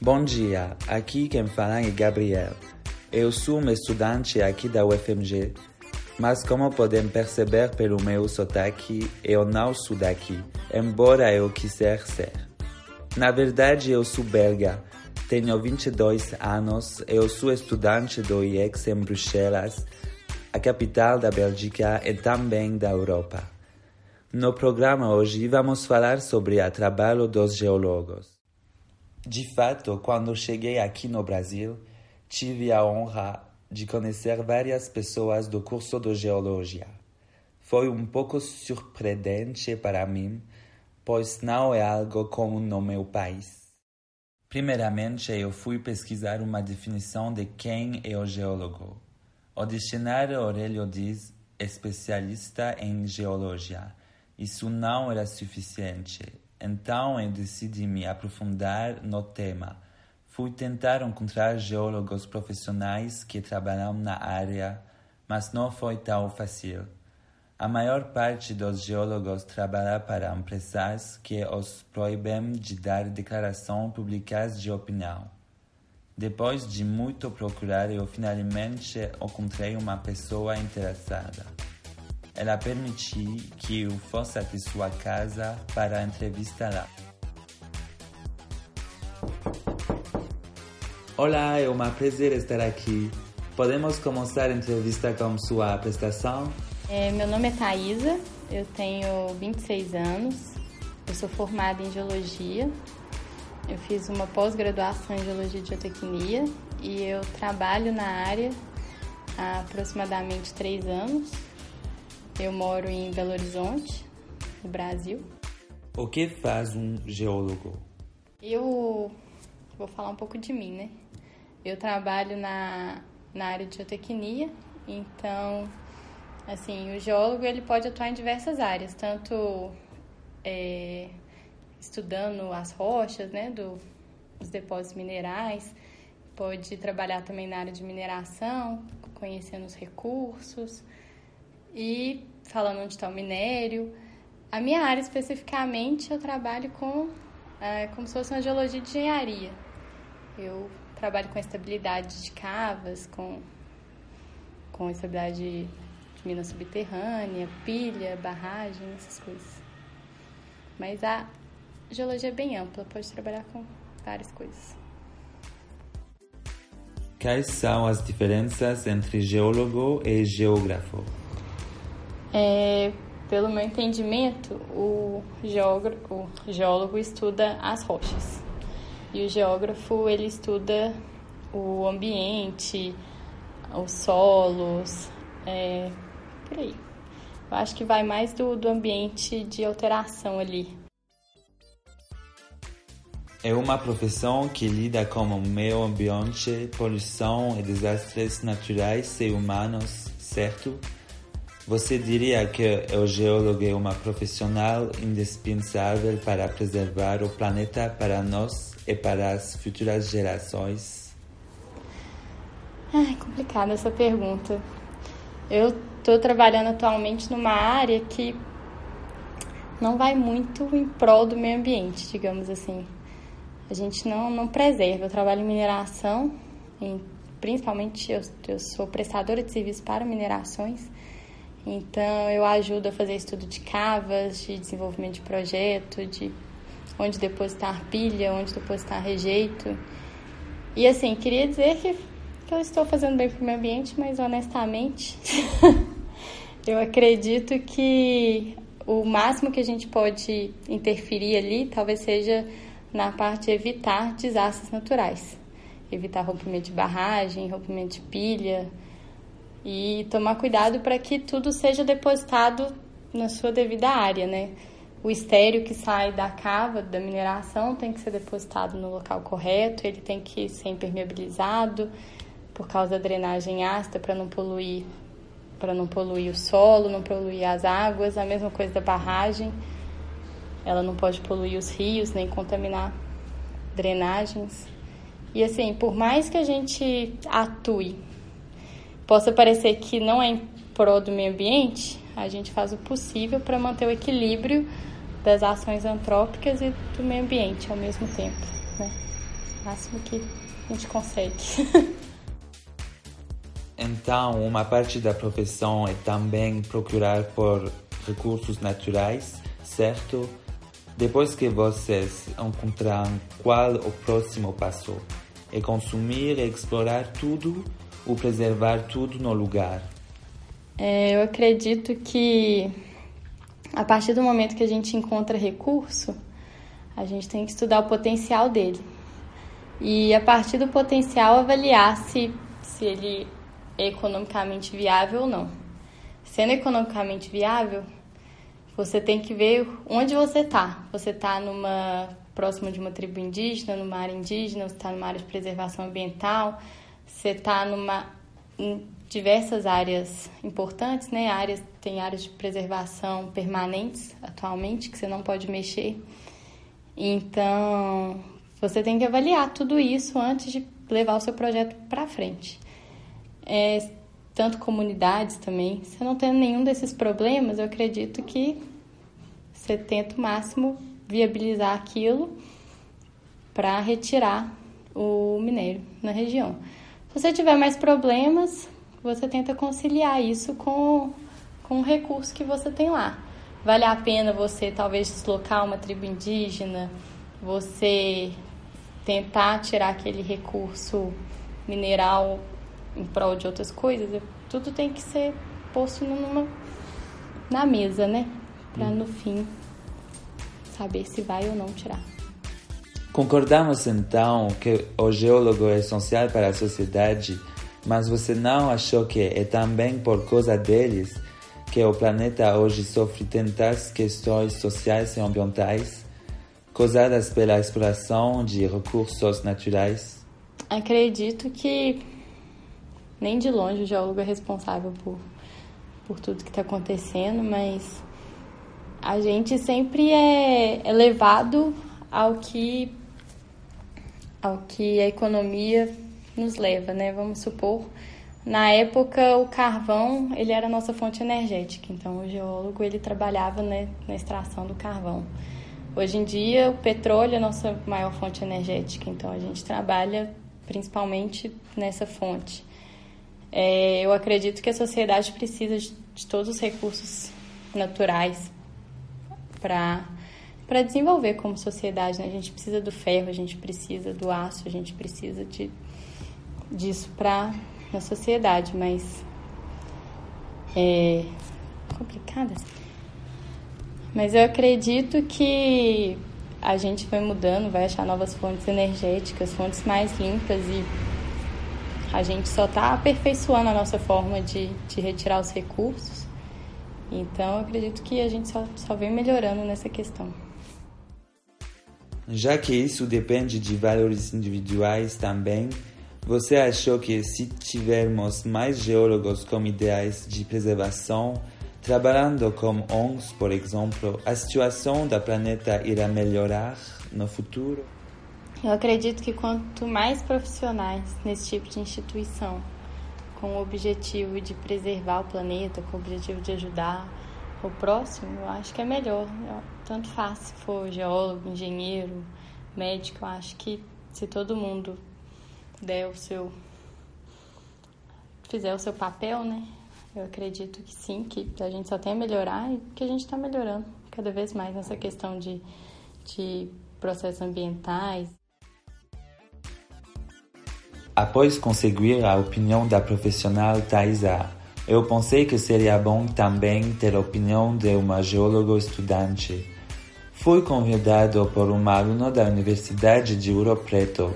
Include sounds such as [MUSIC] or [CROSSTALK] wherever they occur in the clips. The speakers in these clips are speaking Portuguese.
Bom dia, aqui quem fala é Gabriel. Eu sou um estudante aqui da UFMG, mas como podem perceber pelo meu sotaque, eu não sou daqui, embora eu quiser ser. Na verdade, eu sou belga, tenho 22 anos, eu sou estudante do IEX em Bruxelas, a capital da Bélgica e também da Europa. No programa hoje vamos falar sobre o trabalho dos geólogos. De fato, quando cheguei aqui no Brasil, tive a honra de conhecer várias pessoas do curso de geologia. Foi um pouco surpreendente para mim, pois não é algo comum no meu país. Primeiramente, eu fui pesquisar uma definição de quem é o geólogo. O dicionário Aurélio diz especialista em geologia. Isso não era suficiente então eu decidi me aprofundar no tema. Fui tentar encontrar geólogos profissionais que trabalham na área, mas não foi tão fácil. A maior parte dos geólogos trabalha para empresas que os proíbem de dar declarações públicas de opinião. Depois de muito procurar, eu finalmente encontrei uma pessoa interessada. Ela permitiu que eu fosse até sua casa para entrevistá-la. Olá, é um prazer estar aqui. Podemos começar a entrevista com sua apresentação? É, meu nome é Thaisa, eu tenho 26 anos, eu sou formada em Geologia, eu fiz uma pós-graduação em Geologia de Geotecnia e eu trabalho na área há aproximadamente três anos. Eu moro em Belo Horizonte, no Brasil. O que faz um geólogo? Eu vou falar um pouco de mim, né? Eu trabalho na, na área de geotecnia, então, assim, o geólogo ele pode atuar em diversas áreas, tanto é, estudando as rochas, né, do, dos depósitos minerais, pode trabalhar também na área de mineração, conhecendo os recursos, e falando onde está o minério. A minha área especificamente eu trabalho com é, como se fosse uma geologia de engenharia. Eu trabalho com estabilidade de cavas, com, com estabilidade de, de mina subterrânea, pilha, barragem, essas coisas. Mas a geologia é bem ampla, pode trabalhar com várias coisas. Quais são as diferenças entre geólogo e geógrafo? É, pelo meu entendimento, o, geógrafo, o geólogo estuda as rochas e o geógrafo ele estuda o ambiente, os solos, é, por aí. Eu acho que vai mais do, do ambiente de alteração ali. É uma profissão que lida com o meio ambiente, poluição e desastres naturais e humanos, certo? Você diria que o geólogo é uma profissional indispensável para preservar o planeta para nós e para as futuras gerações? É complicada essa pergunta. Eu estou trabalhando atualmente numa área que não vai muito em prol do meio ambiente, digamos assim. A gente não, não preserva. Eu trabalho em mineração, em, principalmente eu, eu sou prestadora de serviços para minerações. Então, eu ajudo a fazer estudo de cavas, de desenvolvimento de projeto, de onde depositar pilha, onde depositar rejeito. E assim, queria dizer que, que eu estou fazendo bem para o meio ambiente, mas honestamente, [LAUGHS] eu acredito que o máximo que a gente pode interferir ali talvez seja na parte de evitar desastres naturais. Evitar rompimento de barragem, rompimento de pilha, e tomar cuidado para que tudo seja depositado na sua devida área, né? O estéreo que sai da cava, da mineração, tem que ser depositado no local correto, ele tem que ser impermeabilizado por causa da drenagem ácida para não poluir para não poluir o solo, não poluir as águas, a mesma coisa da barragem. Ela não pode poluir os rios nem contaminar drenagens. E assim, por mais que a gente atue possa parecer que não é em prol do meio ambiente, a gente faz o possível para manter o equilíbrio das ações antrópicas e do meio ambiente ao mesmo tempo. Né? máximo que a gente consegue. [LAUGHS] Então, uma parte da profissão é também procurar por recursos naturais, certo? Depois que vocês encontraram qual o próximo passo, é consumir e explorar tudo ou preservar tudo no lugar? É, eu acredito que a partir do momento que a gente encontra recurso, a gente tem que estudar o potencial dele. E a partir do potencial avaliar se, se ele é economicamente viável ou não. Sendo economicamente viável, você tem que ver onde você está. Você está numa próximo de uma tribo indígena, numa área indígena, você está numa área de preservação ambiental, você está numa em diversas áreas importantes, né? Áreas tem áreas de preservação permanentes atualmente que você não pode mexer. Então, você tem que avaliar tudo isso antes de levar o seu projeto para frente é, tanto comunidades também. Se não tem nenhum desses problemas, eu acredito que você tenta o máximo viabilizar aquilo para retirar o minério na região. Se você tiver mais problemas, você tenta conciliar isso com, com o recurso que você tem lá. Vale a pena você talvez deslocar uma tribo indígena, você tentar tirar aquele recurso mineral em prol de outras coisas, tudo tem que ser posto numa, na mesa, né? Para no fim saber se vai ou não tirar. Concordamos então que o geólogo é essencial para a sociedade, mas você não achou que é também por causa deles que o planeta hoje sofre tantas questões sociais e ambientais causadas pela exploração de recursos naturais? Acredito que nem de longe o geólogo é responsável por, por tudo que está acontecendo, mas a gente sempre é, é levado ao que ao que a economia nos leva, né? Vamos supor, na época o carvão ele era a nossa fonte energética, então o geólogo ele trabalhava né, na extração do carvão. Hoje em dia o petróleo é a nossa maior fonte energética, então a gente trabalha principalmente nessa fonte. É, eu acredito que a sociedade precisa de, de todos os recursos naturais para para desenvolver como sociedade. Né? A gente precisa do ferro, a gente precisa do aço, a gente precisa de, disso para a sociedade, mas é complicada. Mas eu acredito que a gente vai mudando, vai achar novas fontes energéticas, fontes mais limpas e a gente só está aperfeiçoando a nossa forma de, de retirar os recursos. Então, eu acredito que a gente só, só vem melhorando nessa questão. Já que isso depende de valores individuais também, você achou que se tivermos mais geólogos com ideais de preservação, trabalhando com ONGs, por exemplo, a situação do planeta irá melhorar no futuro? Eu acredito que quanto mais profissionais nesse tipo de instituição, com o objetivo de preservar o planeta, com o objetivo de ajudar o próximo, eu acho que é melhor. Tanto faz se for geólogo, engenheiro, médico, eu acho que se todo mundo der o seu fizer o seu papel, né? Eu acredito que sim, que a gente só tem a melhorar e que a gente está melhorando cada vez mais nessa questão de, de processos ambientais. Após conseguir a opinião da profissional Thaisa, eu pensei que seria bom também ter a opinião de uma geóloga estudante. Fui convidado por um aluno da Universidade de Ouro Preto.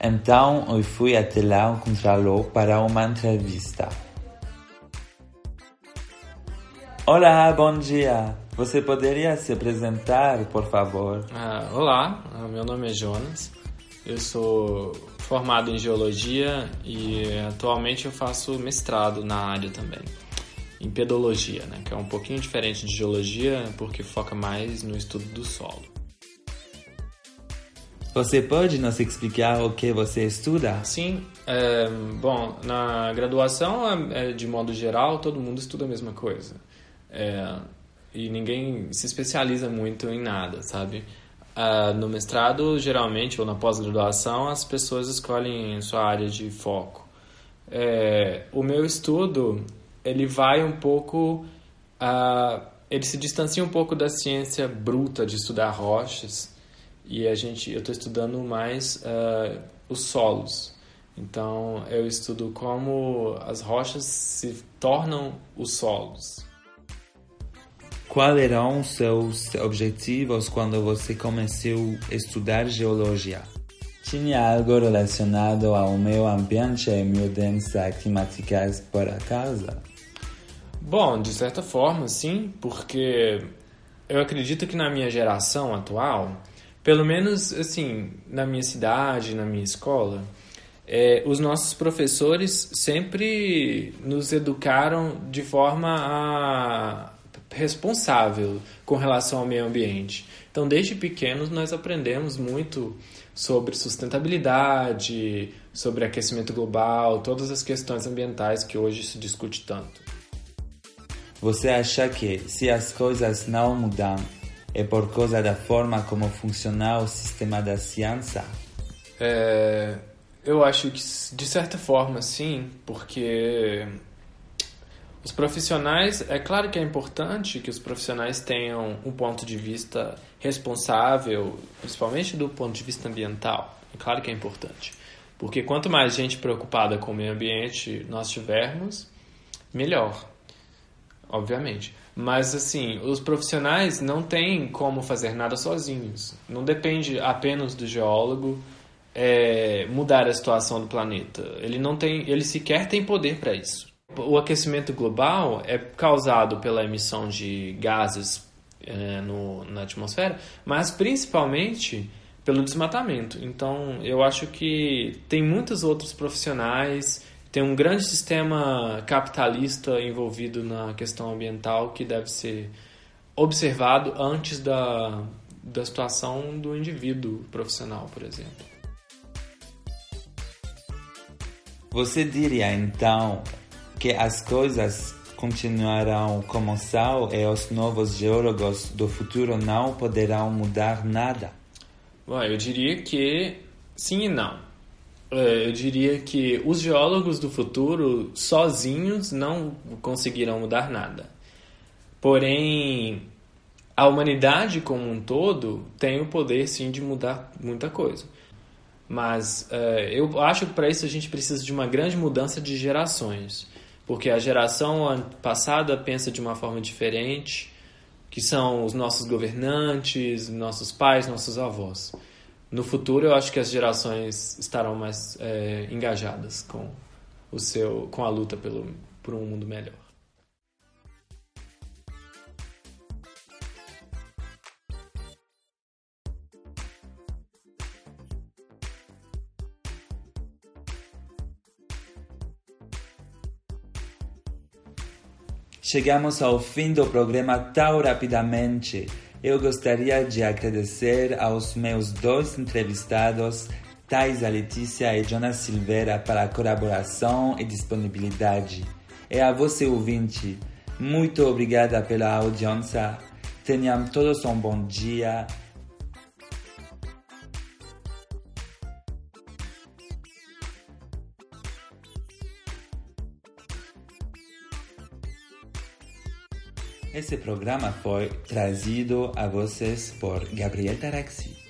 Então eu fui até lá encontrá-lo para uma entrevista. Olá, bom dia. Você poderia se apresentar, por favor? Ah, olá, meu nome é Jonas. Eu sou formado em geologia e atualmente eu faço mestrado na área também, em pedologia, né, que é um pouquinho diferente de geologia porque foca mais no estudo do solo. Você pode nos explicar o que você estuda? Sim, é, bom, na graduação, é, é, de modo geral, todo mundo estuda a mesma coisa. É, e ninguém se especializa muito em nada, sabe? Uh, no mestrado, geralmente, ou na pós-graduação, as pessoas escolhem sua área de foco. É, o meu estudo, ele vai um pouco... Uh, ele se distancia um pouco da ciência bruta de estudar rochas e a gente, eu estou estudando mais uh, os solos. Então, eu estudo como as rochas se tornam os solos. Quais eram seus objetivos quando você começou a estudar geologia? Tinha algo relacionado ao meio ambiente e mudanças climáticas por acaso? Bom, de certa forma, sim, porque eu acredito que na minha geração atual, pelo menos assim, na minha cidade, na minha escola, é, os nossos professores sempre nos educaram de forma a, responsável com relação ao meio ambiente. Então, desde pequenos, nós aprendemos muito sobre sustentabilidade, sobre aquecimento global, todas as questões ambientais que hoje se discute tanto. Você acha que, se as coisas não mudam, é por causa da forma como funciona o sistema da ciência? É, eu acho que, de certa forma, sim, porque os profissionais, é claro que é importante que os profissionais tenham um ponto de vista responsável, principalmente do ponto de vista ambiental. É claro que é importante. Porque quanto mais gente preocupada com o meio ambiente nós tivermos, melhor, obviamente. Mas, assim, os profissionais não têm como fazer nada sozinhos. Não depende apenas do geólogo é, mudar a situação do planeta. Ele não tem, ele sequer tem poder para isso. O aquecimento global é causado pela emissão de gases é, no, na atmosfera, mas principalmente pelo desmatamento. Então, eu acho que tem muitos outros profissionais, tem um grande sistema capitalista envolvido na questão ambiental que deve ser observado antes da, da situação do indivíduo profissional, por exemplo. Você diria então que as coisas continuarão como são e os novos geólogos do futuro não poderão mudar nada? Bom, eu diria que sim e não. É, eu diria que os geólogos do futuro sozinhos não conseguirão mudar nada. Porém, a humanidade como um todo tem o poder sim de mudar muita coisa. Mas uh, eu acho que para isso a gente precisa de uma grande mudança de gerações porque a geração passada pensa de uma forma diferente, que são os nossos governantes, nossos pais, nossos avós. No futuro, eu acho que as gerações estarão mais é, engajadas com o seu, com a luta pelo, por um mundo melhor. Chegamos ao fim do programa tão rapidamente. Eu gostaria de agradecer aos meus dois entrevistados, Thaisa Letícia e Jonas Silveira, pela colaboração e disponibilidade. E a você, ouvinte, muito obrigada pela audiência. Tenham todos um bom dia Esse programa foi trazido a vocês por Gabriel Taraxi.